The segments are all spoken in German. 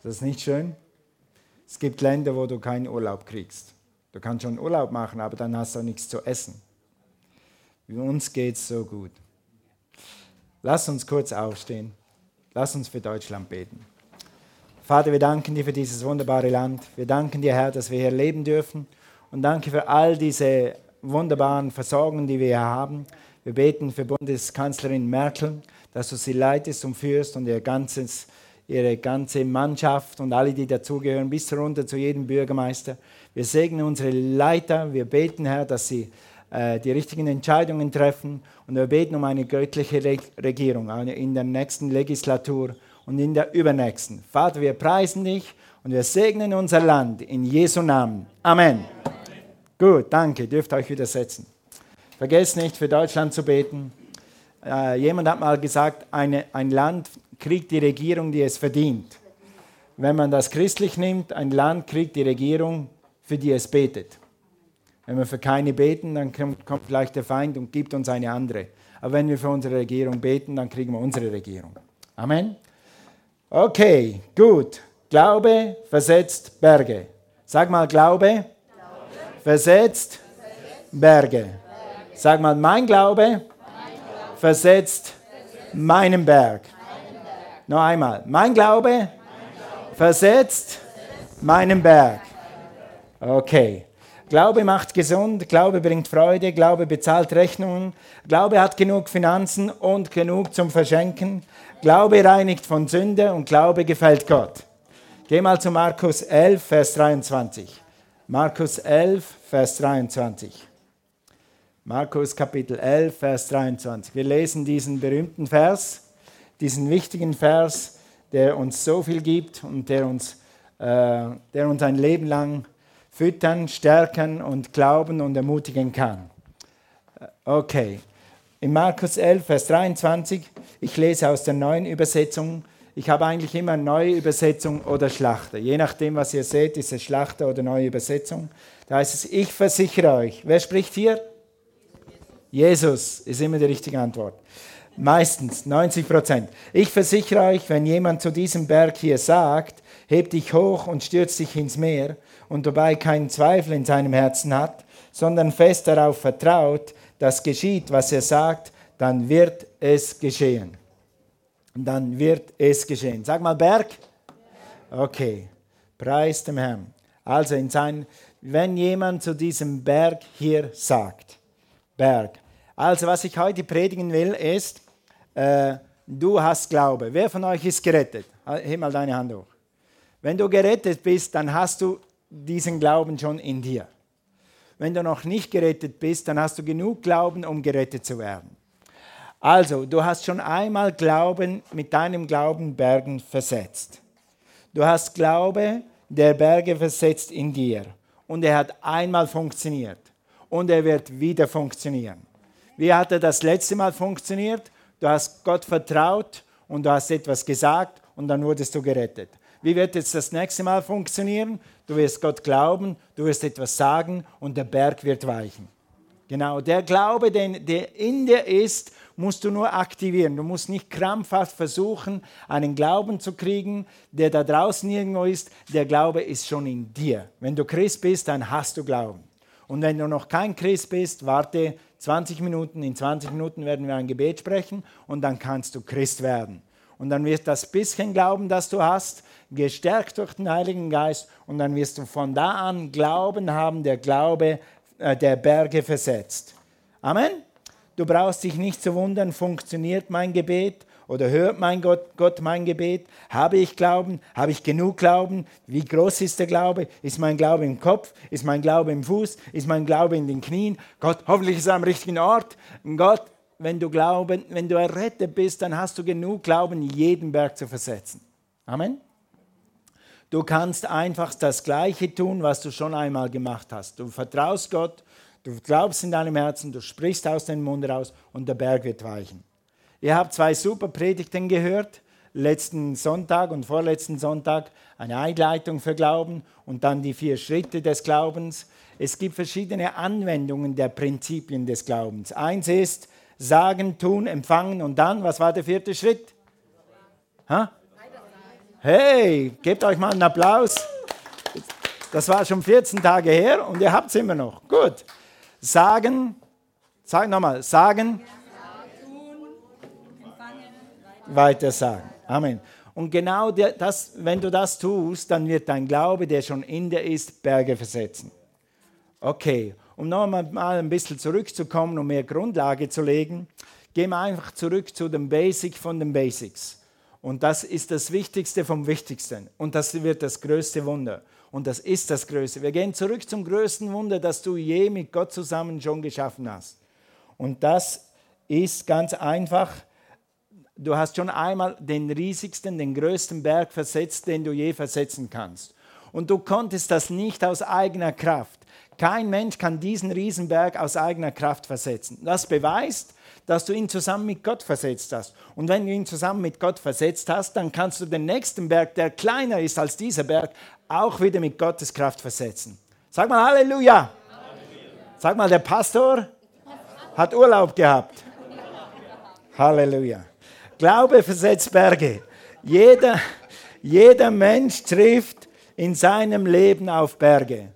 Ist das nicht schön? Es gibt Länder, wo du keinen Urlaub kriegst. Du kannst schon Urlaub machen, aber dann hast du auch nichts zu essen. Uns geht es so gut. Lass uns kurz aufstehen. Lass uns für Deutschland beten. Vater, wir danken dir für dieses wunderbare Land. Wir danken dir, Herr, dass wir hier leben dürfen. Und danke für all diese wunderbaren Versorgungen, die wir hier haben. Wir beten für Bundeskanzlerin Merkel, dass du sie leitest und führst und ihr ganzes ihre ganze Mannschaft und alle, die dazugehören, bis runter zu jedem Bürgermeister. Wir segnen unsere Leiter, wir beten, Herr, dass sie äh, die richtigen Entscheidungen treffen und wir beten um eine göttliche Re Regierung in der nächsten Legislatur und in der übernächsten. Vater, wir preisen dich und wir segnen unser Land in Jesu Namen. Amen. Amen. Gut, danke, dürft euch wieder setzen. Vergesst nicht, für Deutschland zu beten. Äh, jemand hat mal gesagt, eine, ein Land kriegt die Regierung, die es verdient. Wenn man das christlich nimmt, ein Land kriegt die Regierung, für die es betet. Wenn wir für keine beten, dann kommt vielleicht der Feind und gibt uns eine andere. Aber wenn wir für unsere Regierung beten, dann kriegen wir unsere Regierung. Amen. Okay, gut. Glaube versetzt Berge. Sag mal Glaube, Glaube. Versetzt, versetzt Berge. Berge. Sag mal mein Glaube, mein Glaube. versetzt, versetzt meinen Berg. Noch einmal. Mein Glaube versetzt meinen Berg. Okay. Glaube macht gesund, Glaube bringt Freude, Glaube bezahlt Rechnungen, Glaube hat genug Finanzen und genug zum Verschenken, Glaube reinigt von Sünde und Glaube gefällt Gott. Geh mal zu Markus 11, Vers 23. Markus 11, Vers 23. Markus Kapitel 11, Vers 23. Wir lesen diesen berühmten Vers diesen wichtigen Vers, der uns so viel gibt und der uns, äh, der uns ein Leben lang füttern, stärken und glauben und ermutigen kann. Äh, okay, in Markus 11, Vers 23, ich lese aus der neuen Übersetzung. Ich habe eigentlich immer neue Übersetzung oder Schlachter. Je nachdem, was ihr seht, ist es Schlachter oder neue Übersetzung. Da heißt es, ich versichere euch. Wer spricht hier? Jesus ist immer die richtige Antwort. Meistens 90 Prozent. Ich versichere euch, wenn jemand zu diesem Berg hier sagt, heb dich hoch und stürz dich ins Meer und dabei keinen Zweifel in seinem Herzen hat, sondern fest darauf vertraut, dass geschieht, was er sagt, dann wird es geschehen. Dann wird es geschehen. Sag mal Berg. Okay. Preis dem Herrn. Also in sein, wenn jemand zu diesem Berg hier sagt, Berg. Also was ich heute predigen will, ist, äh, du hast Glaube. Wer von euch ist gerettet? Heb mal deine Hand hoch. Wenn du gerettet bist, dann hast du diesen Glauben schon in dir. Wenn du noch nicht gerettet bist, dann hast du genug Glauben, um gerettet zu werden. Also, du hast schon einmal Glauben mit deinem Glauben Bergen versetzt. Du hast Glaube, der Berge versetzt in dir. Und er hat einmal funktioniert. Und er wird wieder funktionieren. Wie hat er das letzte Mal funktioniert? du hast Gott vertraut und du hast etwas gesagt und dann wurdest du gerettet. Wie wird jetzt das nächste Mal funktionieren? Du wirst Gott glauben, du wirst etwas sagen und der Berg wird weichen. Genau, der Glaube, der in dir ist, musst du nur aktivieren. Du musst nicht krampfhaft versuchen, einen Glauben zu kriegen, der da draußen irgendwo ist. Der Glaube ist schon in dir. Wenn du Christ bist, dann hast du Glauben. Und wenn du noch kein Christ bist, warte 20 Minuten, in 20 Minuten werden wir ein Gebet sprechen und dann kannst du Christ werden. Und dann wird das bisschen Glauben, das du hast, gestärkt durch den Heiligen Geist und dann wirst du von da an Glauben haben, der Glaube äh, der Berge versetzt. Amen. Du brauchst dich nicht zu wundern, funktioniert mein Gebet oder hört mein Gott, Gott mein Gebet? Habe ich Glauben? Habe ich genug Glauben? Wie groß ist der Glaube? Ist mein Glaube im Kopf? Ist mein Glaube im Fuß? Ist mein Glaube in den Knien? Gott, hoffentlich ist er am richtigen Ort. Gott, wenn du glauben, wenn du errettet bist, dann hast du genug Glauben, jeden Berg zu versetzen. Amen. Du kannst einfach das Gleiche tun, was du schon einmal gemacht hast. Du vertraust Gott, du glaubst in deinem Herzen, du sprichst aus dem Mund raus und der Berg wird weichen. Ihr habt zwei super Predigten gehört, letzten Sonntag und vorletzten Sonntag eine Einleitung für Glauben und dann die vier Schritte des Glaubens. Es gibt verschiedene Anwendungen der Prinzipien des Glaubens. Eins ist sagen, tun, empfangen und dann, was war der vierte Schritt? Ha? Hey, gebt euch mal einen Applaus. Das war schon 14 Tage her und ihr habt es immer noch. Gut. Sagen, sag nochmal, sagen, weiter sagen. Amen. Und genau das, wenn du das tust, dann wird dein Glaube, der schon in dir ist, Berge versetzen. Okay, um nochmal mal ein bisschen zurückzukommen, um mehr Grundlage zu legen, gehen wir einfach zurück zu dem Basic von den Basics. Und das ist das Wichtigste vom Wichtigsten. Und das wird das größte Wunder. Und das ist das Größte. Wir gehen zurück zum größten Wunder, das du je mit Gott zusammen schon geschaffen hast. Und das ist ganz einfach du hast schon einmal den riesigsten, den größten Berg versetzt, den du je versetzen kannst. Und du konntest das nicht aus eigener Kraft. Kein Mensch kann diesen Riesenberg aus eigener Kraft versetzen. Das beweist, dass du ihn zusammen mit Gott versetzt hast. Und wenn du ihn zusammen mit Gott versetzt hast, dann kannst du den nächsten Berg, der kleiner ist als dieser Berg, auch wieder mit Gottes Kraft versetzen. Sag mal Halleluja. Sag mal, der Pastor hat Urlaub gehabt. Halleluja. Glaube versetzt Berge. Jeder, jeder Mensch trifft in seinem Leben auf Berge.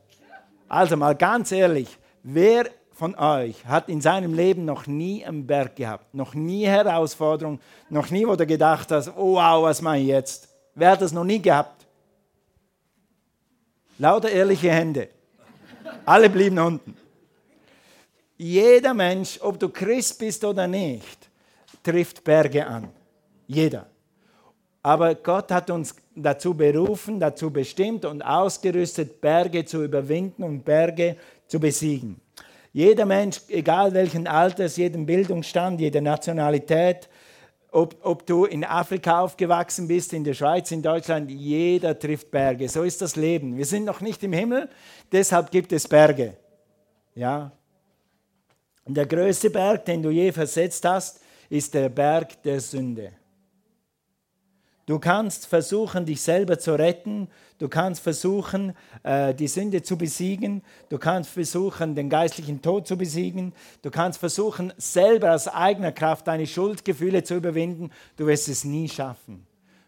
Also mal ganz ehrlich, wer von euch hat in seinem Leben noch nie einen Berg gehabt, noch nie Herausforderung, noch nie, wo du gedacht hast, oh wow, was mache ich jetzt? Wer hat das noch nie gehabt? Lauter ehrliche Hände. Alle blieben unten. Jeder Mensch, ob du Christ bist oder nicht, trifft Berge an. Jeder. Aber Gott hat uns dazu berufen, dazu bestimmt und ausgerüstet, Berge zu überwinden und Berge zu besiegen. Jeder Mensch, egal welchen Alters, jeden Bildungsstand, jede Nationalität, ob, ob, du in Afrika aufgewachsen bist, in der Schweiz, in Deutschland, jeder trifft Berge. So ist das Leben. Wir sind noch nicht im Himmel, deshalb gibt es Berge. Ja. Und der größte Berg, den du je versetzt hast, ist der Berg der Sünde. Du kannst versuchen, dich selber zu retten. Du kannst versuchen, äh, die Sünde zu besiegen. Du kannst versuchen, den geistlichen Tod zu besiegen. Du kannst versuchen, selber aus eigener Kraft deine Schuldgefühle zu überwinden. Du wirst es nie schaffen.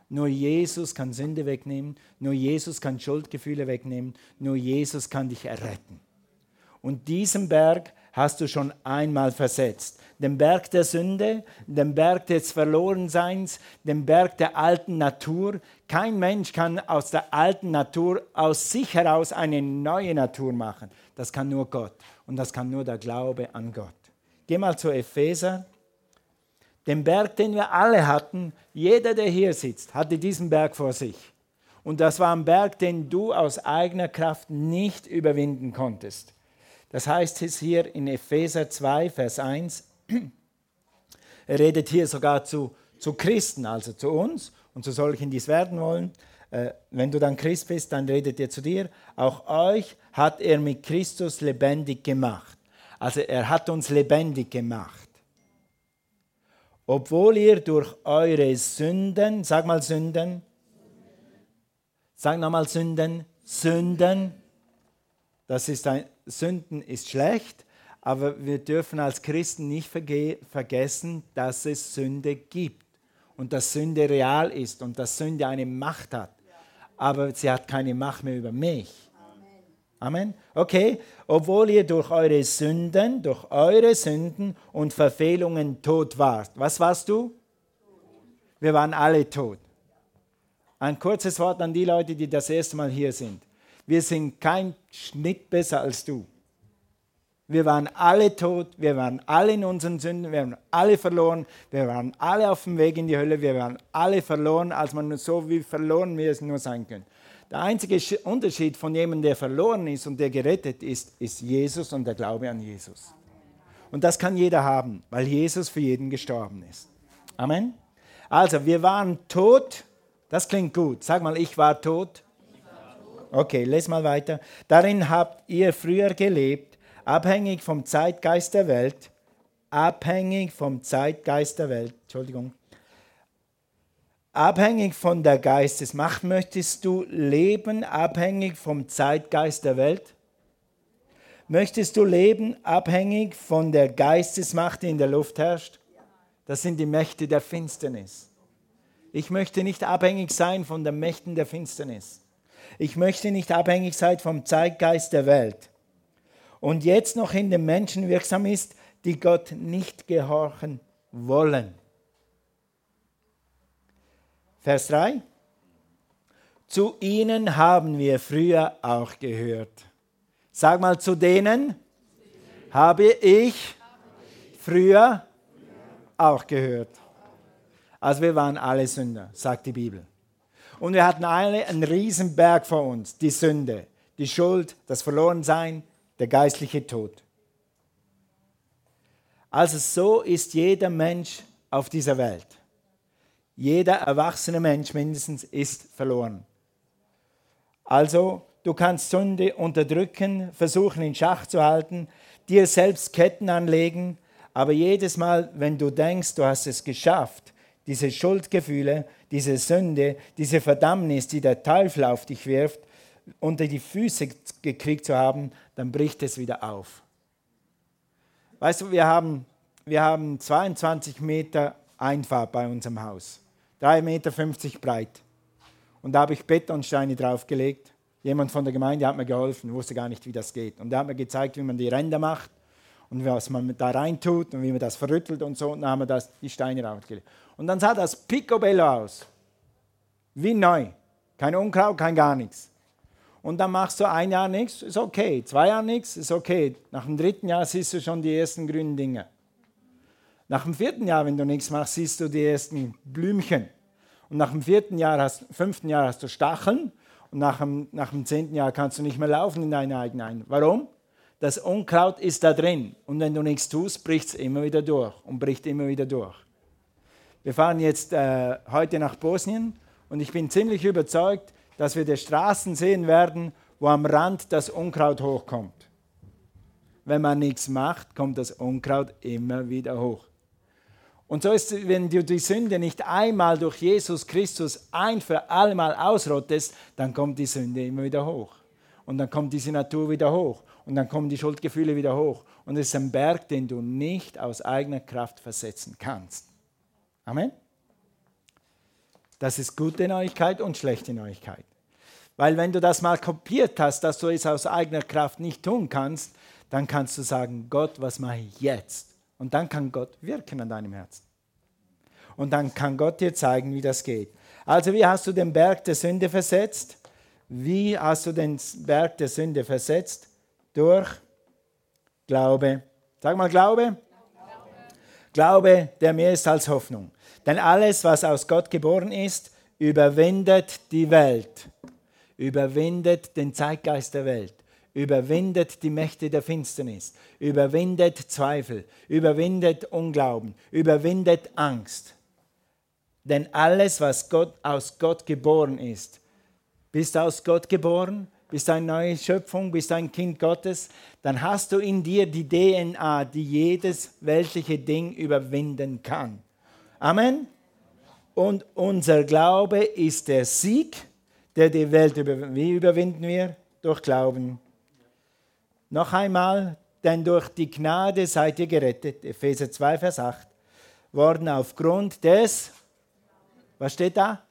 Nur Jesus kann Sünde wegnehmen. Nur Jesus kann Schuldgefühle wegnehmen. Nur Jesus kann dich erretten. Und diesen Berg hast du schon einmal versetzt. Den Berg der Sünde, den Berg des Verlorenseins, den Berg der alten Natur. Kein Mensch kann aus der alten Natur, aus sich heraus eine neue Natur machen. Das kann nur Gott. Und das kann nur der Glaube an Gott. Geh mal zu Epheser. Den Berg, den wir alle hatten, jeder, der hier sitzt, hatte diesen Berg vor sich. Und das war ein Berg, den du aus eigener Kraft nicht überwinden konntest. Das heißt es hier in Epheser 2, Vers 1. Er redet hier sogar zu, zu Christen, also zu uns und zu solchen, die es werden wollen. Äh, wenn du dann Christ bist, dann redet er zu dir. Auch euch hat er mit Christus lebendig gemacht. Also er hat uns lebendig gemacht. Obwohl ihr durch eure Sünden, sag mal Sünden, sag nochmal Sünden, Sünden, das ist ein, Sünden ist schlecht, aber wir dürfen als Christen nicht vergessen, dass es Sünde gibt und dass Sünde real ist und dass Sünde eine Macht hat. Aber sie hat keine Macht mehr über mich. Amen. Okay, obwohl ihr durch eure Sünden, durch eure Sünden und Verfehlungen tot wart. Was warst du? Wir waren alle tot. Ein kurzes Wort an die Leute, die das erste Mal hier sind. Wir sind kein Schnitt besser als du. Wir waren alle tot, wir waren alle in unseren Sünden, wir waren alle verloren, wir waren alle auf dem Weg in die Hölle, wir waren alle verloren, als man so wie verloren wir es nur sein können. Der einzige Unterschied von jemandem, der verloren ist und der gerettet ist, ist Jesus und der Glaube an Jesus. Und das kann jeder haben, weil Jesus für jeden gestorben ist. Amen. Also, wir waren tot. Das klingt gut. Sag mal, ich war tot. Okay, les mal weiter. Darin habt ihr früher gelebt, abhängig vom Zeitgeist der Welt. Abhängig vom Zeitgeist der Welt. Entschuldigung. Abhängig von der Geistesmacht möchtest du leben, abhängig vom Zeitgeist der Welt? Möchtest du leben, abhängig von der Geistesmacht, die in der Luft herrscht? Das sind die Mächte der Finsternis. Ich möchte nicht abhängig sein von den Mächten der Finsternis. Ich möchte nicht abhängig sein vom Zeitgeist der Welt. Und jetzt noch in den Menschen wirksam ist, die Gott nicht gehorchen wollen. Vers 3. Zu ihnen haben wir früher auch gehört. Sag mal, zu denen habe ich früher auch gehört. Also wir waren alle Sünder, sagt die Bibel. Und wir hatten alle einen Berg vor uns, die Sünde, die Schuld, das Verlorensein, der geistliche Tod. Also so ist jeder Mensch auf dieser Welt. Jeder erwachsene Mensch mindestens ist verloren. Also du kannst Sünde unterdrücken, versuchen in Schach zu halten, dir selbst Ketten anlegen, aber jedes Mal, wenn du denkst, du hast es geschafft, diese Schuldgefühle, diese Sünde, diese Verdammnis, die der Teufel auf dich wirft, unter die Füße gekriegt zu haben, dann bricht es wieder auf. Weißt du, wir haben, wir haben 22 Meter Einfahrt bei unserem Haus. 3,50 Meter breit. Und da habe ich Betonsteine draufgelegt. Jemand von der Gemeinde hat mir geholfen, wusste gar nicht, wie das geht. Und er hat mir gezeigt, wie man die Ränder macht und was man da rein tut und wie man das verrüttelt und so. Und dann haben wir das, die Steine draufgelegt. Und dann sah das picobello aus. Wie neu. Kein Unkraut, kein gar nichts. Und dann machst du ein Jahr nichts, ist okay. Zwei Jahre nichts, ist okay. Nach dem dritten Jahr siehst du schon die ersten grünen Dinge. Nach dem vierten Jahr, wenn du nichts machst, siehst du die ersten Blümchen. Und nach dem vierten Jahr, hast, fünften Jahr hast du Stacheln. Und nach dem, nach dem zehnten Jahr kannst du nicht mehr laufen in deine eigene ein. Warum? Das Unkraut ist da drin. Und wenn du nichts tust, bricht es immer wieder durch und bricht immer wieder durch. Wir fahren jetzt äh, heute nach Bosnien und ich bin ziemlich überzeugt, dass wir die Straßen sehen werden, wo am Rand das Unkraut hochkommt. Wenn man nichts macht, kommt das Unkraut immer wieder hoch. Und so ist es, wenn du die Sünde nicht einmal durch Jesus Christus ein für allemal ausrottest, dann kommt die Sünde immer wieder hoch. Und dann kommt diese Natur wieder hoch. Und dann kommen die Schuldgefühle wieder hoch. Und es ist ein Berg, den du nicht aus eigener Kraft versetzen kannst. Amen. Das ist gute Neuigkeit und schlechte Neuigkeit. Weil wenn du das mal kopiert hast, dass du es aus eigener Kraft nicht tun kannst, dann kannst du sagen, Gott, was mache ich jetzt? Und dann kann Gott wirken an deinem Herzen. Und dann kann Gott dir zeigen, wie das geht. Also wie hast du den Berg der Sünde versetzt? Wie hast du den Berg der Sünde versetzt? Durch Glaube. Sag mal Glaube. Glaube, der mehr ist als Hoffnung. Denn alles, was aus Gott geboren ist, überwindet die Welt, überwindet den Zeitgeist der Welt, überwindet die Mächte der Finsternis, überwindet Zweifel, überwindet Unglauben, überwindet Angst. Denn alles, was Gott, aus Gott geboren ist, bist aus Gott geboren, bist eine neue Schöpfung, bist ein Kind Gottes, dann hast du in dir die DNA, die jedes weltliche Ding überwinden kann. Amen. Und unser Glaube ist der Sieg, der die Welt über, wie überwinden wir? Durch Glauben. Noch einmal, denn durch die Gnade seid ihr gerettet, Epheser 2, Vers 8, worden aufgrund des, was steht da?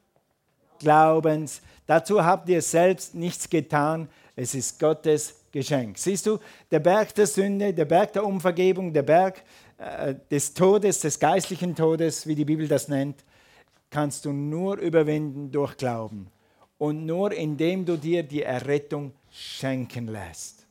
Glaubens. Dazu habt ihr selbst nichts getan, es ist Gottes Geschenk. Siehst du, der Berg der Sünde, der Berg der Umvergebung, der Berg äh, des Todes, des geistlichen Todes, wie die Bibel das nennt, kannst du nur überwinden durch Glauben und nur indem du dir die Errettung schenken lässt.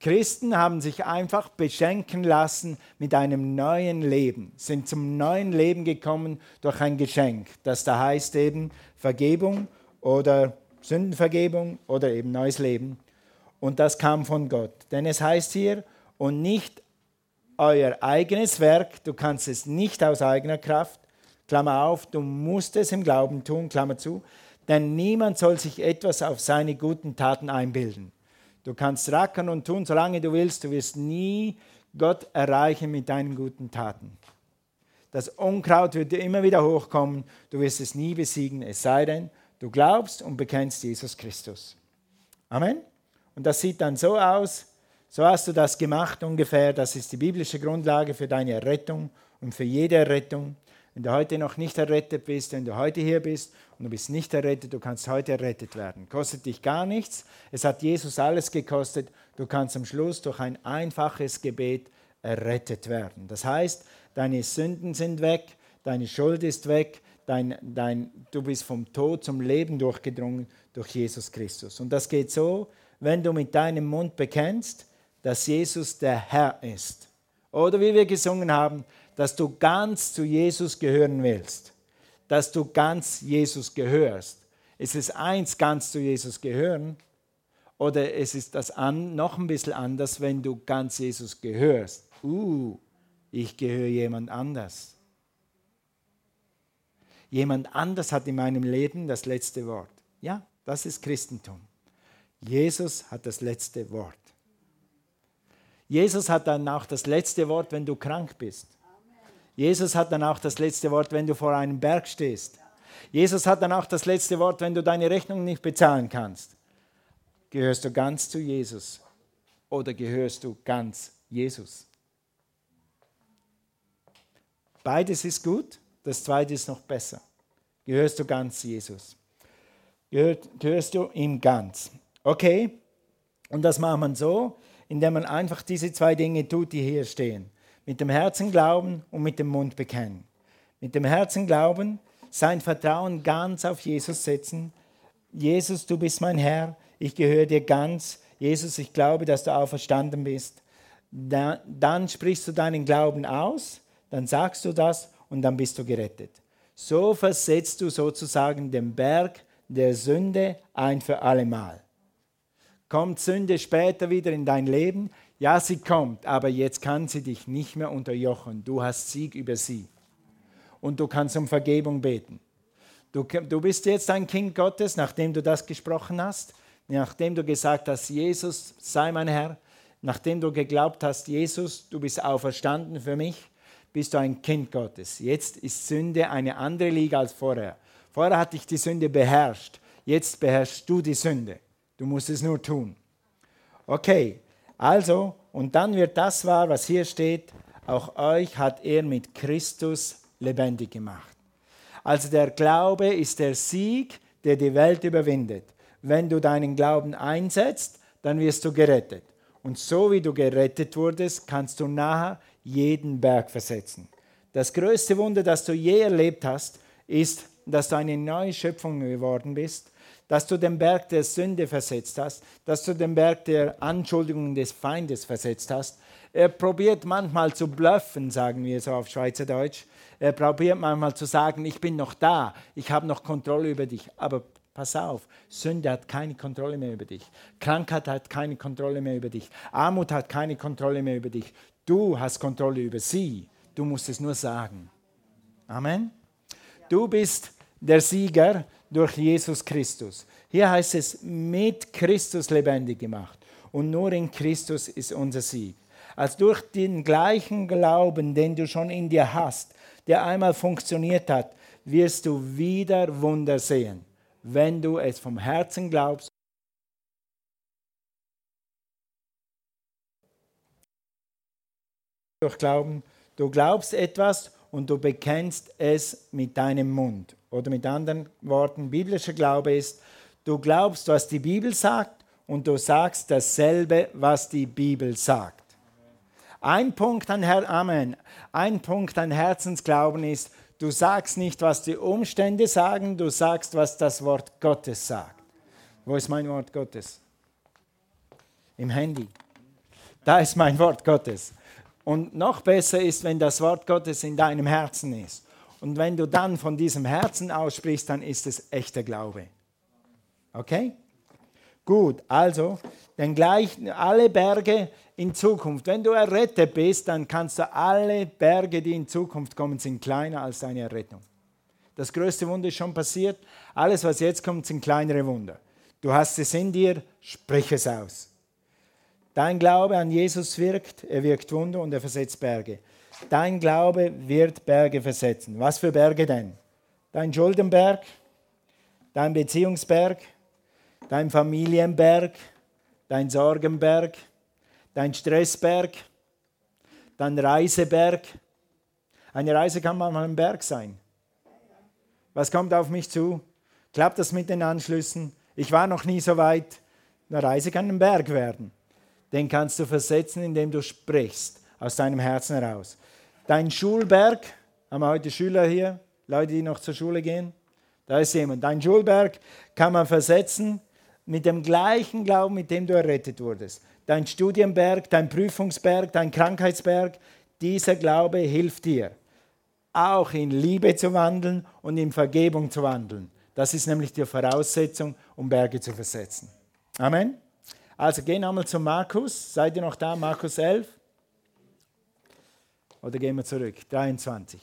Christen haben sich einfach beschenken lassen mit einem neuen Leben, sind zum neuen Leben gekommen durch ein Geschenk, das da heißt eben Vergebung oder Sündenvergebung oder eben neues Leben. Und das kam von Gott. Denn es heißt hier, und nicht euer eigenes Werk, du kannst es nicht aus eigener Kraft, Klammer auf, du musst es im Glauben tun, Klammer zu, denn niemand soll sich etwas auf seine guten Taten einbilden. Du kannst rackern und tun, solange du willst. Du wirst nie Gott erreichen mit deinen guten Taten. Das Unkraut wird dir immer wieder hochkommen. Du wirst es nie besiegen, es sei denn, du glaubst und bekennst Jesus Christus. Amen. Und das sieht dann so aus. So hast du das gemacht ungefähr. Das ist die biblische Grundlage für deine Errettung und für jede Errettung. Wenn du heute noch nicht errettet bist, wenn du heute hier bist und du bist nicht errettet, du kannst heute errettet werden. Kostet dich gar nichts. Es hat Jesus alles gekostet. Du kannst am Schluss durch ein einfaches Gebet errettet werden. Das heißt, deine Sünden sind weg, deine Schuld ist weg, dein, dein, du bist vom Tod zum Leben durchgedrungen durch Jesus Christus. Und das geht so, wenn du mit deinem Mund bekennst, dass Jesus der Herr ist. Oder wie wir gesungen haben, dass du ganz zu Jesus gehören willst, dass du ganz Jesus gehörst. Ist es eins, ganz zu Jesus gehören? Oder es ist das an, noch ein bisschen anders, wenn du ganz Jesus gehörst. Uh, ich gehöre jemand anders. Jemand anders hat in meinem Leben das letzte Wort. Ja, das ist Christentum. Jesus hat das letzte Wort. Jesus hat dann auch das letzte Wort, wenn du krank bist. Jesus hat dann auch das letzte Wort, wenn du vor einem Berg stehst. Jesus hat dann auch das letzte Wort, wenn du deine Rechnung nicht bezahlen kannst. Gehörst du ganz zu Jesus oder gehörst du ganz Jesus? Beides ist gut, das zweite ist noch besser. Gehörst du ganz Jesus? Gehört, gehörst du ihm ganz? Okay, und das macht man so, indem man einfach diese zwei Dinge tut, die hier stehen. Mit dem Herzen glauben und mit dem Mund bekennen. Mit dem Herzen glauben, sein Vertrauen ganz auf Jesus setzen. Jesus, du bist mein Herr, ich gehöre dir ganz. Jesus, ich glaube, dass du auferstanden bist. Dann, dann sprichst du deinen Glauben aus, dann sagst du das und dann bist du gerettet. So versetzt du sozusagen den Berg der Sünde ein für allemal. Kommt Sünde später wieder in dein Leben? Ja, sie kommt, aber jetzt kann sie dich nicht mehr unterjochen. Du hast Sieg über sie. Und du kannst um Vergebung beten. Du, du bist jetzt ein Kind Gottes, nachdem du das gesprochen hast, nachdem du gesagt hast, Jesus sei mein Herr, nachdem du geglaubt hast, Jesus, du bist auferstanden für mich, bist du ein Kind Gottes. Jetzt ist Sünde eine andere Liga als vorher. Vorher hat dich die Sünde beherrscht, jetzt beherrschst du die Sünde. Du musst es nur tun. Okay, also, und dann wird das wahr, was hier steht, auch euch hat er mit Christus lebendig gemacht. Also der Glaube ist der Sieg, der die Welt überwindet. Wenn du deinen Glauben einsetzt, dann wirst du gerettet. Und so wie du gerettet wurdest, kannst du nachher jeden Berg versetzen. Das größte Wunder, das du je erlebt hast, ist, dass du eine neue Schöpfung geworden bist dass du den Berg der Sünde versetzt hast, dass du den Berg der Anschuldigungen des Feindes versetzt hast. Er probiert manchmal zu bluffen, sagen wir so auf Schweizerdeutsch. Er probiert manchmal zu sagen, ich bin noch da, ich habe noch Kontrolle über dich. Aber pass auf, Sünde hat keine Kontrolle mehr über dich. Krankheit hat keine Kontrolle mehr über dich. Armut hat keine Kontrolle mehr über dich. Du hast Kontrolle über sie. Du musst es nur sagen. Amen. Du bist der Sieger durch Jesus Christus. Hier heißt es, mit Christus lebendig gemacht. Und nur in Christus ist unser Sieg. Als durch den gleichen Glauben, den du schon in dir hast, der einmal funktioniert hat, wirst du wieder Wunder sehen, wenn du es vom Herzen glaubst. Durch Glauben, du glaubst etwas und du bekennst es mit deinem Mund. Oder mit anderen Worten, biblischer Glaube ist, du glaubst, was die Bibel sagt und du sagst dasselbe, was die Bibel sagt. Ein Punkt an Her Amen. Ein Punkt an Herzensglauben ist, du sagst nicht, was die Umstände sagen, du sagst, was das Wort Gottes sagt. Wo ist mein Wort Gottes? Im Handy. Da ist mein Wort Gottes. Und noch besser ist, wenn das Wort Gottes in deinem Herzen ist. Und wenn du dann von diesem Herzen aussprichst, dann ist es echter Glaube. Okay? Gut, also, denn gleich alle Berge in Zukunft. Wenn du errettet bist, dann kannst du alle Berge, die in Zukunft kommen, sind kleiner als deine Errettung. Das größte Wunder ist schon passiert. Alles, was jetzt kommt, sind kleinere Wunder. Du hast es in dir, sprich es aus. Dein Glaube an Jesus wirkt, er wirkt Wunder und er versetzt Berge. Dein Glaube wird Berge versetzen. Was für Berge denn? Dein Schuldenberg, dein Beziehungsberg, dein Familienberg, dein Sorgenberg, dein Stressberg, dein Reiseberg. Eine Reise kann manchmal ein Berg sein. Was kommt auf mich zu? Klappt das mit den Anschlüssen? Ich war noch nie so weit. Eine Reise kann ein Berg werden. Den kannst du versetzen, indem du sprichst aus deinem Herzen heraus. Dein Schulberg, haben wir heute Schüler hier, Leute, die noch zur Schule gehen. Da ist jemand. Dein Schulberg kann man versetzen mit dem gleichen Glauben, mit dem du errettet wurdest. Dein Studienberg, dein Prüfungsberg, dein Krankheitsberg, dieser Glaube hilft dir, auch in Liebe zu wandeln und in Vergebung zu wandeln. Das ist nämlich die Voraussetzung, um Berge zu versetzen. Amen. Also gehen wir mal zu Markus. Seid ihr noch da? Markus 11? Oder gehen wir zurück? 23.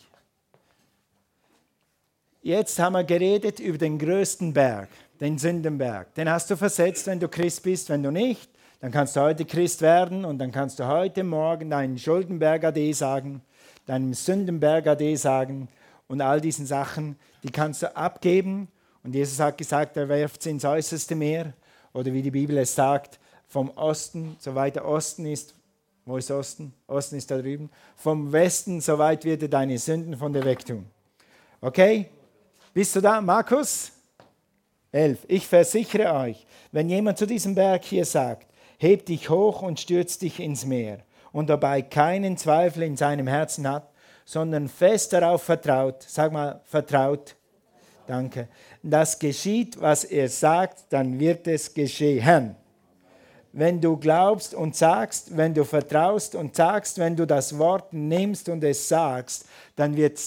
Jetzt haben wir geredet über den größten Berg, den Sündenberg. Den hast du versetzt, wenn du Christ bist. Wenn du nicht, dann kannst du heute Christ werden und dann kannst du heute Morgen deinen Schuldenberg AD sagen, deinem Sündenberg AD sagen und all diesen Sachen, die kannst du abgeben. Und Jesus hat gesagt, er werft sie ins äußerste Meer. Oder wie die Bibel es sagt, vom Osten, so weit der Osten ist, wo ist Osten? Osten ist da drüben. Vom Westen, so weit wird er deine Sünden von dir wegtun. Okay? Bist du da, Markus? 11. Ich versichere euch, wenn jemand zu diesem Berg hier sagt, heb dich hoch und stürz dich ins Meer und dabei keinen Zweifel in seinem Herzen hat, sondern fest darauf vertraut, sag mal, vertraut, danke, das geschieht, was er sagt, dann wird es geschehen. Wenn du glaubst und sagst, wenn du vertraust und sagst, wenn du das Wort nimmst und es sagst, dann wird,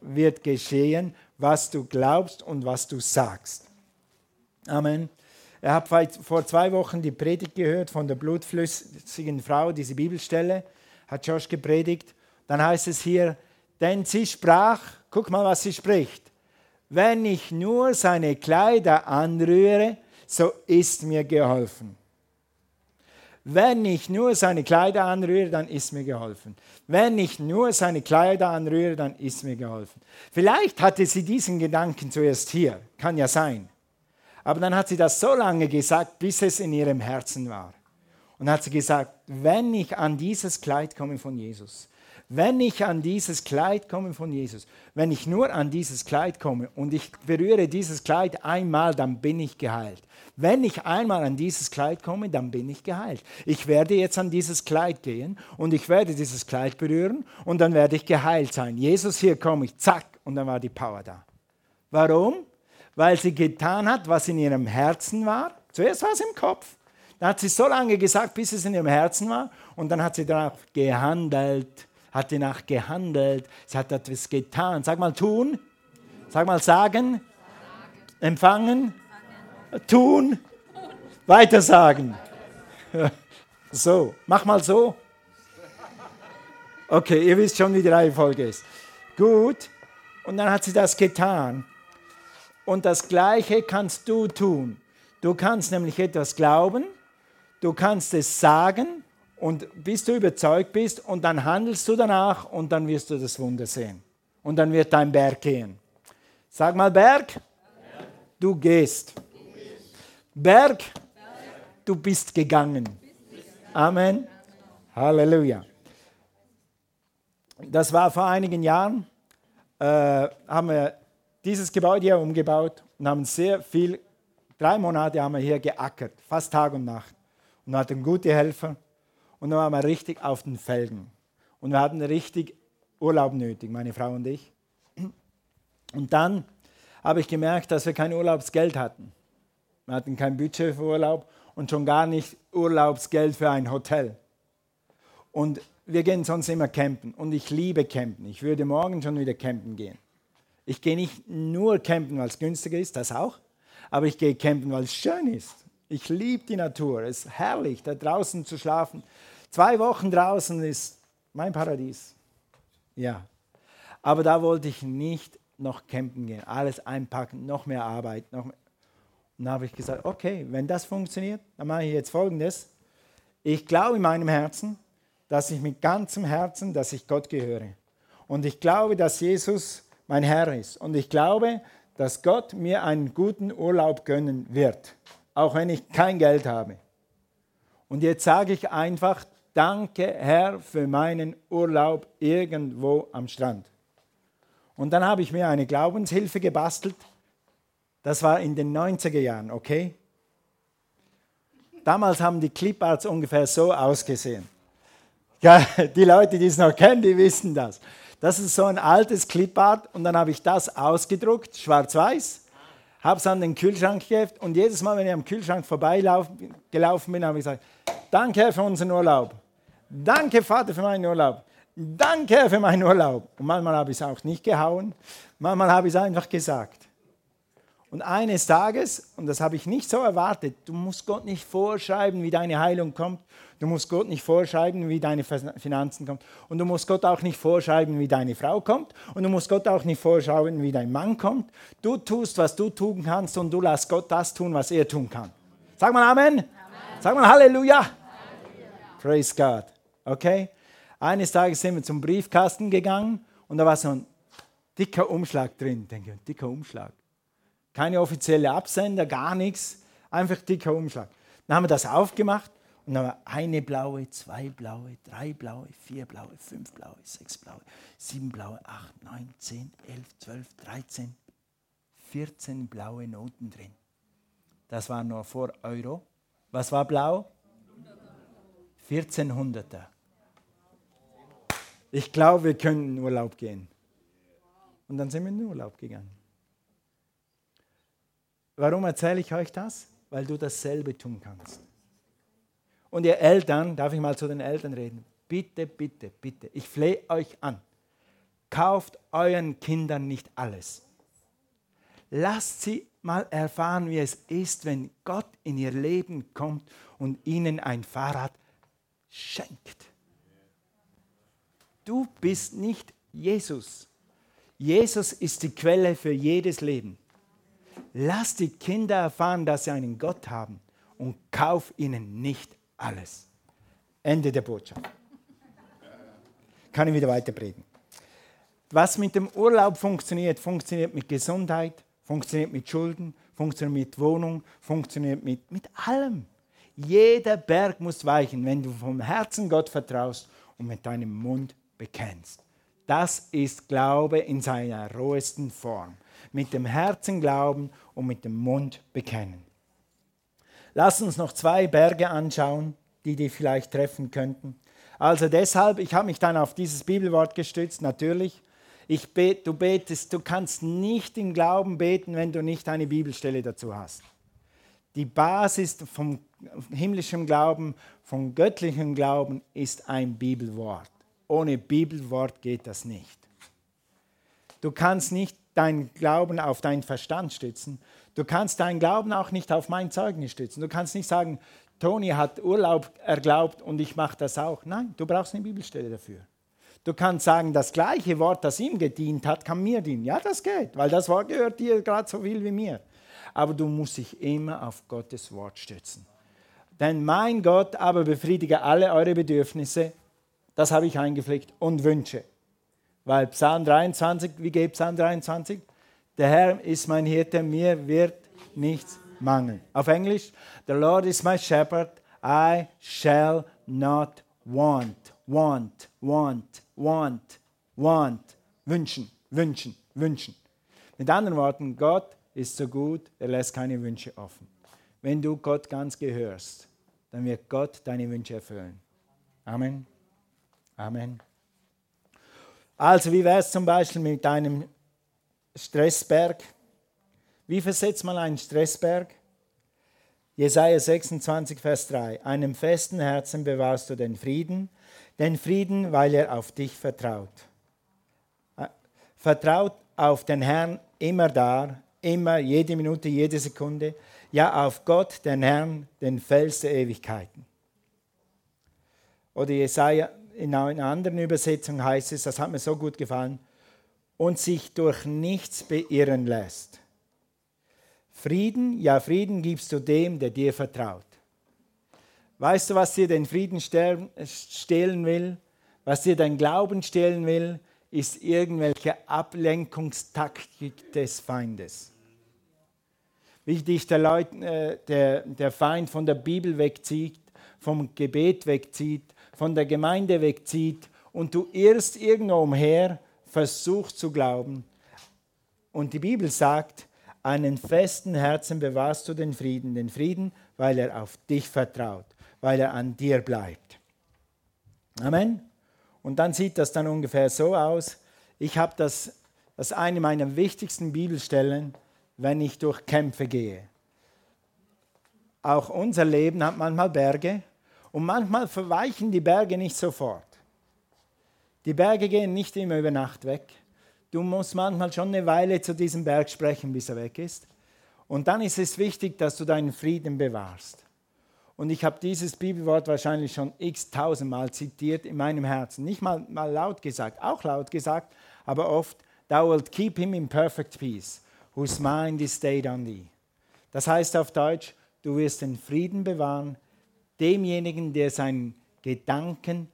wird geschehen, was du glaubst und was du sagst. Amen. Ich habe vor zwei Wochen die Predigt gehört von der blutflüssigen Frau, diese Bibelstelle, hat Josh gepredigt. Dann heißt es hier, denn sie sprach, guck mal, was sie spricht. Wenn ich nur seine Kleider anrühre, so ist mir geholfen. Wenn ich nur seine Kleider anrühre, dann ist mir geholfen. Wenn ich nur seine Kleider anrühre, dann ist mir geholfen. Vielleicht hatte sie diesen Gedanken zuerst hier, kann ja sein. Aber dann hat sie das so lange gesagt, bis es in ihrem Herzen war. Und hat sie gesagt, wenn ich an dieses Kleid komme von Jesus, wenn ich an dieses Kleid komme von Jesus, wenn ich nur an dieses Kleid komme und ich berühre dieses Kleid einmal, dann bin ich geheilt. Wenn ich einmal an dieses Kleid komme, dann bin ich geheilt. Ich werde jetzt an dieses Kleid gehen und ich werde dieses Kleid berühren und dann werde ich geheilt sein. Jesus, hier komme ich, zack, und dann war die Power da. Warum? weil sie getan hat, was in ihrem Herzen war. Zuerst war es im Kopf. Dann hat sie so lange gesagt, bis es in ihrem Herzen war. Und dann hat sie danach gehandelt, hat danach gehandelt. Sie hat etwas getan. Sag mal tun. Sag mal sagen. Empfangen. Tun. Weitersagen. So, mach mal so. Okay, ihr wisst schon, wie die Reihenfolge ist. Gut. Und dann hat sie das getan. Und das Gleiche kannst du tun. Du kannst nämlich etwas glauben, du kannst es sagen und bis du überzeugt bist und dann handelst du danach und dann wirst du das Wunder sehen. Und dann wird dein Berg gehen. Sag mal Berg, du gehst. Berg, du bist gegangen. Amen. Halleluja. Das war vor einigen Jahren, äh, haben wir dieses Gebäude hier umgebaut und haben sehr viel, drei Monate haben wir hier geackert, fast Tag und Nacht. Und hatten gute Helfer und dann waren wir richtig auf den Felgen. Und wir hatten richtig Urlaub nötig, meine Frau und ich. Und dann habe ich gemerkt, dass wir kein Urlaubsgeld hatten. Wir hatten kein Budget für Urlaub und schon gar nicht Urlaubsgeld für ein Hotel. Und wir gehen sonst immer campen und ich liebe campen. Ich würde morgen schon wieder campen gehen. Ich gehe nicht nur campen, weil es günstiger ist, das auch, aber ich gehe campen, weil es schön ist. Ich liebe die Natur. Es ist herrlich, da draußen zu schlafen. Zwei Wochen draußen ist mein Paradies. Ja. Aber da wollte ich nicht noch campen gehen, alles einpacken, noch mehr Arbeit. Noch mehr. Und da habe ich gesagt, okay, wenn das funktioniert, dann mache ich jetzt Folgendes. Ich glaube in meinem Herzen, dass ich mit ganzem Herzen, dass ich Gott gehöre. Und ich glaube, dass Jesus mein Herr ist. Und ich glaube, dass Gott mir einen guten Urlaub gönnen wird, auch wenn ich kein Geld habe. Und jetzt sage ich einfach danke Herr für meinen Urlaub irgendwo am Strand. Und dann habe ich mir eine Glaubenshilfe gebastelt. Das war in den 90er Jahren, okay? Damals haben die Cliparts ungefähr so ausgesehen. Ja, die Leute, die es noch kennen, die wissen das. Das ist so ein altes Clipart und dann habe ich das ausgedruckt, schwarz-weiß, habe es an den Kühlschrank geheft und jedes Mal, wenn ich am Kühlschrank vorbeigelaufen bin, habe ich gesagt, danke Herr für unseren Urlaub. Danke Vater für meinen Urlaub. Danke für meinen Urlaub. Und manchmal habe ich es auch nicht gehauen, manchmal habe ich es einfach gesagt. Und eines Tages, und das habe ich nicht so erwartet, du musst Gott nicht vorschreiben, wie deine Heilung kommt. Du musst Gott nicht vorschreiben, wie deine Finanzen kommen. Und du musst Gott auch nicht vorschreiben, wie deine Frau kommt. Und du musst Gott auch nicht vorschreiben, wie dein Mann kommt. Du tust, was du tun kannst und du lässt Gott das tun, was er tun kann. Sag mal Amen. Amen. Sag mal Halleluja. Halleluja. Praise God. Okay? Eines Tages sind wir zum Briefkasten gegangen und da war so ein dicker Umschlag drin. Ich denke, ein dicker Umschlag. Keine offizielle Absender, gar nichts. Einfach dicker Umschlag. Dann haben wir das aufgemacht und dann war eine blaue, zwei blaue, drei blaue, vier blaue, fünf blaue, sechs blaue, sieben blaue, acht, neun, zehn, elf, zwölf, dreizehn, vierzehn blaue Noten drin. Das war nur vor Euro. Was war blau? 1400er. Ich glaube, wir können in Urlaub gehen. Und dann sind wir in den Urlaub gegangen. Warum erzähle ich euch das? Weil du dasselbe tun kannst. Und ihr Eltern, darf ich mal zu den Eltern reden? Bitte, bitte, bitte, ich flehe euch an. Kauft euren Kindern nicht alles. Lasst sie mal erfahren, wie es ist, wenn Gott in ihr Leben kommt und ihnen ein Fahrrad schenkt. Du bist nicht Jesus. Jesus ist die Quelle für jedes Leben. Lass die Kinder erfahren, dass sie einen Gott haben und kauf ihnen nicht alles. Ende der Botschaft. Kann ich wieder weiter predigen. Was mit dem Urlaub funktioniert, funktioniert mit Gesundheit, funktioniert mit Schulden, funktioniert mit Wohnung, funktioniert mit, mit allem. Jeder Berg muss weichen, wenn du vom Herzen Gott vertraust und mit deinem Mund bekennst. Das ist Glaube in seiner rohesten Form mit dem Herzen glauben und mit dem Mund bekennen. Lass uns noch zwei Berge anschauen, die dich vielleicht treffen könnten. Also deshalb, ich habe mich dann auf dieses Bibelwort gestützt, natürlich. Ich bet, du betest, du kannst nicht im Glauben beten, wenn du nicht eine Bibelstelle dazu hast. Die Basis vom himmlischen Glauben, vom göttlichen Glauben ist ein Bibelwort. Ohne Bibelwort geht das nicht. Du kannst nicht deinen Glauben auf deinen Verstand stützen. Du kannst deinen Glauben auch nicht auf mein Zeugnis stützen. Du kannst nicht sagen, Toni hat Urlaub erglaubt und ich mache das auch. Nein, du brauchst eine Bibelstelle dafür. Du kannst sagen, das gleiche Wort, das ihm gedient hat, kann mir dienen. Ja, das geht, weil das Wort gehört dir gerade so viel wie mir. Aber du musst dich immer auf Gottes Wort stützen. Denn mein Gott aber befriedige alle eure Bedürfnisse, das habe ich eingepflegt, und Wünsche. Weil Psalm 23, wie geht Psalm 23? Der Herr ist mein Hirte, mir wird nichts mangeln. Auf Englisch, The Lord is my shepherd, I shall not want, want, want, want, want. Wünschen, wünschen, wünschen. Mit anderen Worten, Gott ist so gut, er lässt keine Wünsche offen. Wenn du Gott ganz gehörst, dann wird Gott deine Wünsche erfüllen. Amen. Amen. Also wie wäre es zum Beispiel mit einem Stressberg? Wie versetzt man einen Stressberg? Jesaja 26, Vers 3. Einem festen Herzen bewahrst du den Frieden, den Frieden, weil er auf dich vertraut. Äh, vertraut auf den Herrn immer da, immer, jede Minute, jede Sekunde. Ja, auf Gott, den Herrn, den Fels der Ewigkeiten. Oder Jesaja in einer anderen Übersetzung heißt es, das hat mir so gut gefallen, und sich durch nichts beirren lässt. Frieden, ja, Frieden gibst du dem, der dir vertraut. Weißt du, was dir den Frieden stehlen will? Was dir dein Glauben stehlen will, ist irgendwelche Ablenkungstaktik des Feindes. Wie dich der, Leut, äh, der, der Feind von der Bibel wegzieht, vom Gebet wegzieht, von der Gemeinde wegzieht und du irrst irgendwo umher, versuchst zu glauben. Und die Bibel sagt, einen festen Herzen bewahrst du den Frieden, den Frieden, weil er auf dich vertraut, weil er an dir bleibt. Amen. Und dann sieht das dann ungefähr so aus. Ich habe das, das eine meiner wichtigsten Bibelstellen, wenn ich durch Kämpfe gehe. Auch unser Leben hat manchmal Berge und manchmal verweichen die Berge nicht sofort. Die Berge gehen nicht immer über Nacht weg. Du musst manchmal schon eine Weile zu diesem Berg sprechen, bis er weg ist. Und dann ist es wichtig, dass du deinen Frieden bewahrst. Und ich habe dieses Bibelwort wahrscheinlich schon x tausendmal zitiert in meinem Herzen. Nicht mal, mal laut gesagt, auch laut gesagt, aber oft, Thou wilt keep him in perfect peace, whose mind is stayed on thee. Das heißt auf Deutsch, du wirst den Frieden bewahren, demjenigen, der seinen Gedanken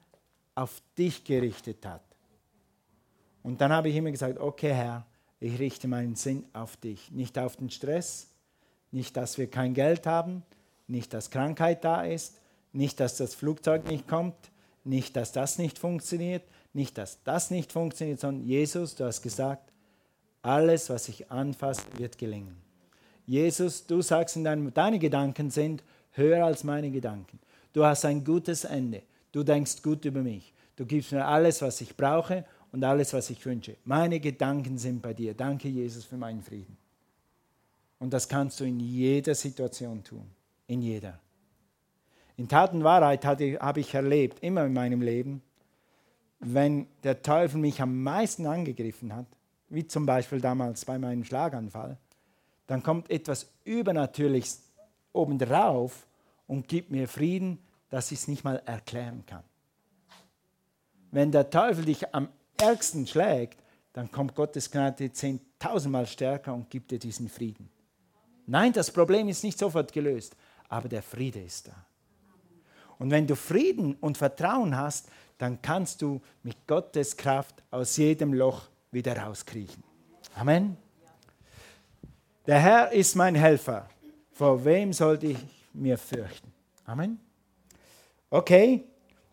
auf dich gerichtet hat. Und dann habe ich immer gesagt, okay Herr, ich richte meinen Sinn auf dich, nicht auf den Stress, nicht, dass wir kein Geld haben, nicht, dass Krankheit da ist, nicht, dass das Flugzeug nicht kommt, nicht, dass das nicht funktioniert, nicht, dass das nicht funktioniert, sondern Jesus, du hast gesagt, alles, was ich anfasse, wird gelingen. Jesus, du sagst in deinem, deine Gedanken sind höher als meine Gedanken. Du hast ein gutes Ende. Du denkst gut über mich. Du gibst mir alles, was ich brauche und alles, was ich wünsche. Meine Gedanken sind bei dir. Danke, Jesus, für meinen Frieden. Und das kannst du in jeder Situation tun. In jeder. In Tat und Wahrheit habe ich erlebt, immer in meinem Leben, wenn der Teufel mich am meisten angegriffen hat, wie zum Beispiel damals bei meinem Schlaganfall, dann kommt etwas Übernatürliches obendrauf und gibt mir Frieden, dass ich es nicht mal erklären kann. Wenn der Teufel dich am ärgsten schlägt, dann kommt Gottes Gnade zehntausendmal stärker und gibt dir diesen Frieden. Nein, das Problem ist nicht sofort gelöst, aber der Friede ist da. Und wenn du Frieden und Vertrauen hast, dann kannst du mit Gottes Kraft aus jedem Loch wieder rauskriechen. Amen. Der Herr ist mein Helfer. Vor wem sollte ich mir fürchten? Amen. Okay,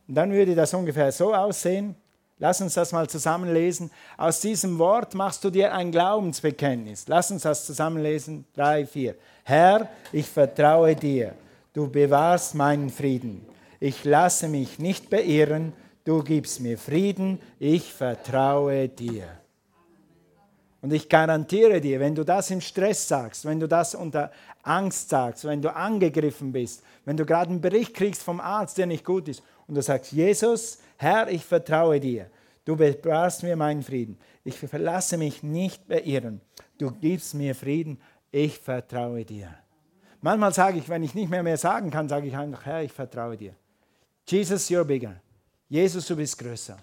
und dann würde das ungefähr so aussehen. Lass uns das mal zusammenlesen. Aus diesem Wort machst du dir ein Glaubensbekenntnis. Lass uns das zusammenlesen. Drei, vier. Herr, ich vertraue dir. Du bewahrst meinen Frieden. Ich lasse mich nicht beirren. Du gibst mir Frieden. Ich vertraue dir. Und ich garantiere dir, wenn du das im Stress sagst, wenn du das unter Angst sagst, wenn du angegriffen bist, wenn du gerade einen Bericht kriegst vom Arzt, der nicht gut ist, und du sagst, Jesus, Herr, ich vertraue dir. Du bewahrst mir meinen Frieden. Ich verlasse mich nicht beirren. Du gibst mir Frieden. Ich vertraue dir. Manchmal sage ich, wenn ich nicht mehr mehr sagen kann, sage ich einfach, Herr, ich vertraue dir. Jesus, you're bigger. Jesus, du bist größer.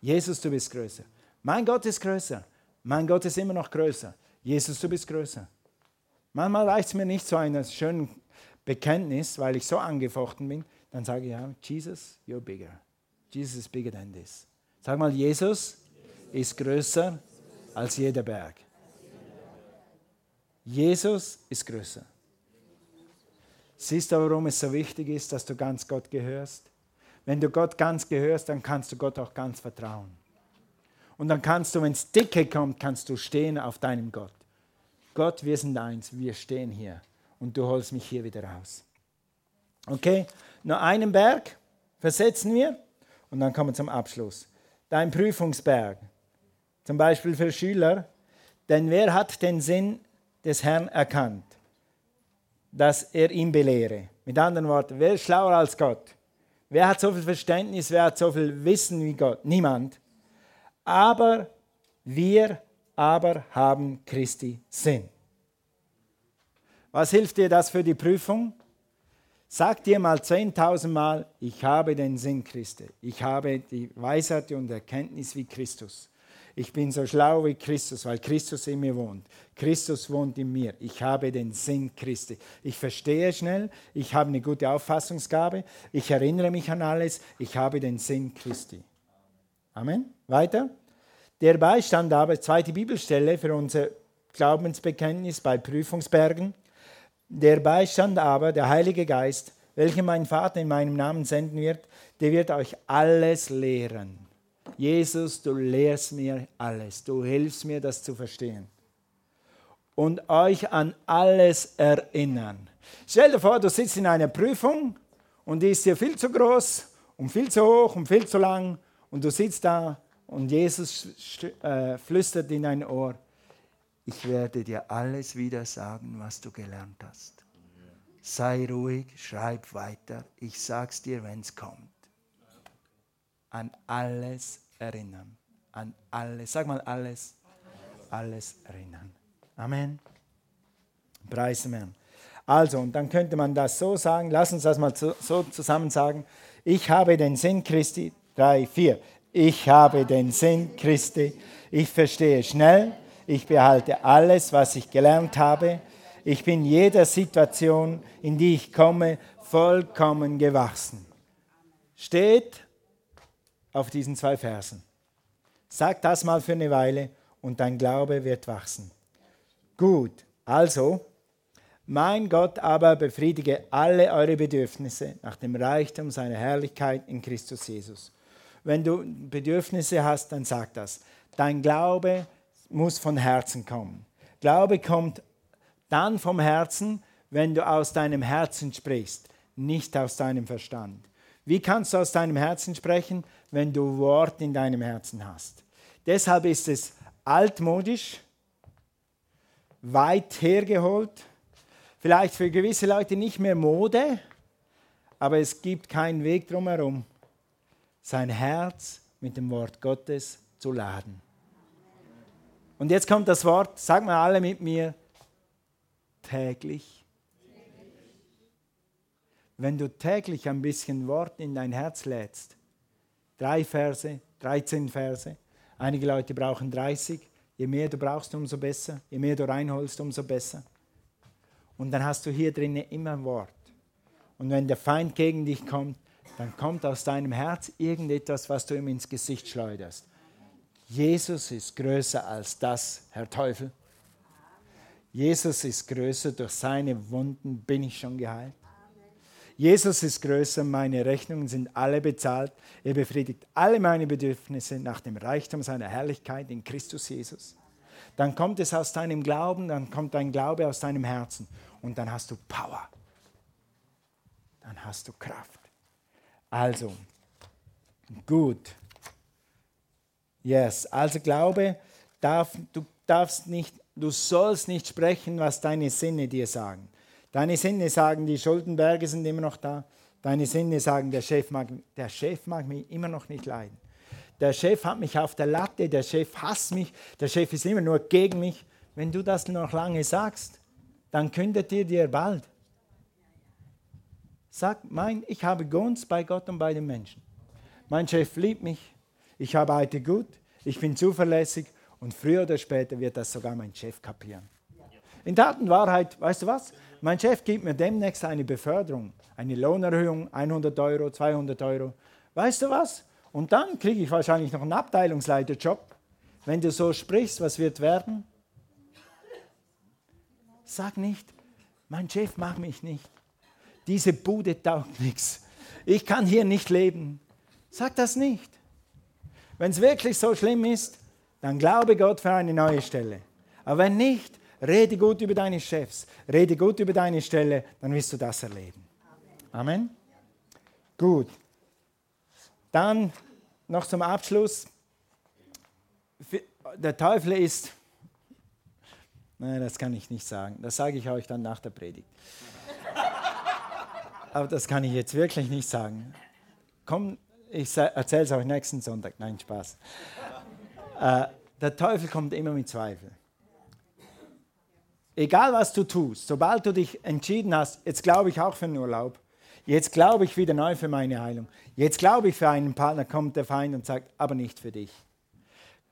Jesus, du bist größer. Mein Gott ist größer. Mein Gott ist immer noch größer. Jesus, du bist größer. Manchmal reicht es mir nicht so ein schönes Bekenntnis, weil ich so angefochten bin. Dann sage ich, ja, Jesus, you're bigger. Jesus is bigger than this. Sag mal, Jesus ist größer als jeder Berg. Jesus ist größer. Siehst du, warum es so wichtig ist, dass du ganz Gott gehörst? Wenn du Gott ganz gehörst, dann kannst du Gott auch ganz vertrauen. Und dann kannst du, wenn es dicke kommt, kannst du stehen auf deinem Gott. Gott, wir sind eins, wir stehen hier und du holst mich hier wieder raus. Okay, nur einen Berg versetzen wir und dann kommen wir zum Abschluss. Dein Prüfungsberg, zum Beispiel für Schüler, denn wer hat den Sinn des Herrn erkannt, dass er ihn belehre? Mit anderen Worten, wer ist schlauer als Gott? Wer hat so viel Verständnis, wer hat so viel Wissen wie Gott? Niemand aber wir aber haben Christi Sinn. Was hilft dir das für die Prüfung? Sag dir mal 10.000 Mal, ich habe den Sinn Christi. Ich habe die Weisheit und Erkenntnis wie Christus. Ich bin so schlau wie Christus, weil Christus in mir wohnt. Christus wohnt in mir. Ich habe den Sinn Christi. Ich verstehe schnell. Ich habe eine gute Auffassungsgabe. Ich erinnere mich an alles. Ich habe den Sinn Christi. Amen. Weiter. Der Beistand aber, zweite Bibelstelle für unser Glaubensbekenntnis bei Prüfungsbergen. Der Beistand aber, der Heilige Geist, welchen mein Vater in meinem Namen senden wird, der wird euch alles lehren. Jesus, du lehrst mir alles. Du hilfst mir, das zu verstehen. Und euch an alles erinnern. Stell dir vor, du sitzt in einer Prüfung und die ist dir viel zu groß und viel zu hoch und viel zu lang und du sitzt da und Jesus äh, flüstert in dein Ohr, ich werde dir alles wieder sagen, was du gelernt hast. Sei ruhig, schreib weiter, ich sag's dir, wenn es kommt. An alles erinnern. An alles, sag mal alles, alles erinnern. Amen. Preis Herrn. Also, und dann könnte man das so sagen, lass uns das mal so zusammen sagen. Ich habe den Sinn Christi, drei, vier. Ich habe den Sinn Christi. Ich verstehe schnell. Ich behalte alles, was ich gelernt habe. Ich bin jeder Situation, in die ich komme, vollkommen gewachsen. Steht auf diesen zwei Versen. Sag das mal für eine Weile und dein Glaube wird wachsen. Gut, also, mein Gott aber befriedige alle eure Bedürfnisse nach dem Reichtum seiner Herrlichkeit in Christus Jesus. Wenn du Bedürfnisse hast, dann sag das. Dein Glaube muss von Herzen kommen. Glaube kommt dann vom Herzen, wenn du aus deinem Herzen sprichst, nicht aus deinem Verstand. Wie kannst du aus deinem Herzen sprechen, wenn du Wort in deinem Herzen hast? Deshalb ist es altmodisch, weit hergeholt, vielleicht für gewisse Leute nicht mehr Mode, aber es gibt keinen Weg drumherum, sein Herz mit dem Wort Gottes zu laden. Und jetzt kommt das Wort, sag mal alle mit mir, täglich wenn du täglich ein bisschen Wort in dein Herz lädst, drei Verse, 13 Verse, einige Leute brauchen 30, je mehr du brauchst, umso besser, je mehr du reinholst, umso besser. Und dann hast du hier drinnen immer Wort. Und wenn der Feind gegen dich kommt, dann kommt aus deinem Herz irgendetwas, was du ihm ins Gesicht schleuderst. Jesus ist größer als das, Herr Teufel. Jesus ist größer, durch seine Wunden bin ich schon geheilt. Jesus ist größer, meine Rechnungen sind alle bezahlt. Er befriedigt alle meine Bedürfnisse nach dem Reichtum seiner Herrlichkeit in Christus Jesus. Dann kommt es aus deinem Glauben, dann kommt dein Glaube aus deinem Herzen und dann hast du Power. Dann hast du Kraft. Also, gut. Yes, also Glaube, darf, du darfst nicht, du sollst nicht sprechen, was deine Sinne dir sagen. Deine Sinne sagen, die Schuldenberge sind immer noch da. Deine Sinne sagen, der Chef, mag, der Chef mag mich immer noch nicht leiden. Der Chef hat mich auf der Latte, der Chef hasst mich, der Chef ist immer nur gegen mich. Wenn du das noch lange sagst, dann kündet ihr dir bald. Sag, mein, ich habe Gunst bei Gott und bei den Menschen. Mein Chef liebt mich, ich arbeite gut, ich bin zuverlässig und früher oder später wird das sogar mein Chef kapieren. In Tat und Wahrheit, weißt du was? Mein Chef gibt mir demnächst eine Beförderung, eine Lohnerhöhung, 100 Euro, 200 Euro. Weißt du was? Und dann kriege ich wahrscheinlich noch einen Abteilungsleiterjob. Wenn du so sprichst, was wird werden? Sag nicht, mein Chef mag mich nicht. Diese Bude taugt nichts. Ich kann hier nicht leben. Sag das nicht. Wenn es wirklich so schlimm ist, dann glaube Gott für eine neue Stelle. Aber wenn nicht, Rede gut über deine Chefs, rede gut über deine Stelle, dann wirst du das erleben. Amen. Gut. Dann noch zum Abschluss. Der Teufel ist, nein, das kann ich nicht sagen, das sage ich euch dann nach der Predigt. Aber das kann ich jetzt wirklich nicht sagen. Komm, ich erzähle es euch nächsten Sonntag. Nein, Spaß. Äh, der Teufel kommt immer mit Zweifel egal was du tust, sobald du dich entschieden hast, jetzt glaube ich auch für den Urlaub, jetzt glaube ich wieder neu für meine Heilung, jetzt glaube ich für einen Partner, kommt der Feind und sagt, aber nicht für dich.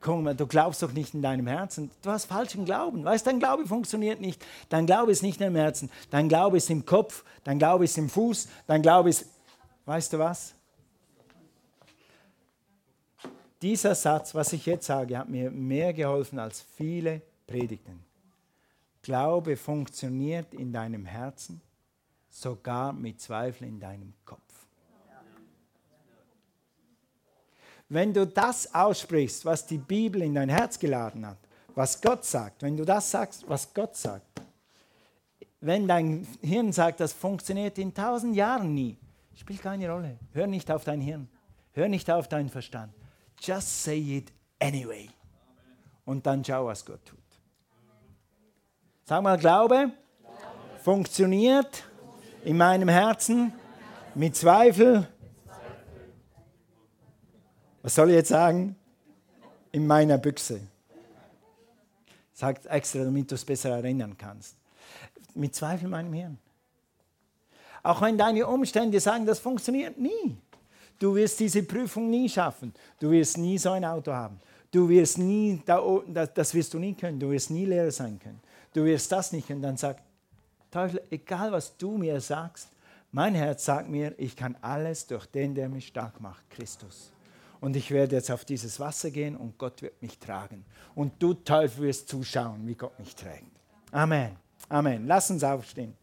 Mal, du glaubst doch nicht in deinem Herzen. Du hast falschen Glauben. Weißt, dein Glaube funktioniert nicht. Dein Glaube ist nicht im Herzen. Dein Glaube ist im Kopf. Dein Glaube ist im Fuß. Dein Glaube ist. Weißt du was? Dieser Satz, was ich jetzt sage, hat mir mehr geholfen als viele Predigten. Glaube funktioniert in deinem Herzen sogar mit Zweifel in deinem Kopf. Wenn du das aussprichst, was die Bibel in dein Herz geladen hat, was Gott sagt, wenn du das sagst, was Gott sagt, wenn dein Hirn sagt, das funktioniert in tausend Jahren nie, spielt keine Rolle. Hör nicht auf dein Hirn, hör nicht auf deinen Verstand. Just say it anyway. Und dann schau, was Gott tut. Sag mal, Glaube, funktioniert in meinem Herzen mit Zweifel. Was soll ich jetzt sagen? In meiner Büchse. Sagt extra, damit du es besser erinnern kannst. Mit Zweifel in meinem Hirn. Auch wenn deine Umstände sagen, das funktioniert nie. Du wirst diese Prüfung nie schaffen. Du wirst nie so ein Auto haben. Du wirst nie, das wirst du nie können. Du wirst nie Lehrer sein können. Du wirst das nicht können. Dann sag, Teufel, egal was du mir sagst, mein Herz sagt mir, ich kann alles durch den, der mich stark macht, Christus. Und ich werde jetzt auf dieses Wasser gehen und Gott wird mich tragen. Und du, Teufel, wirst zuschauen, wie Gott mich trägt. Amen. Amen. Lass uns aufstehen.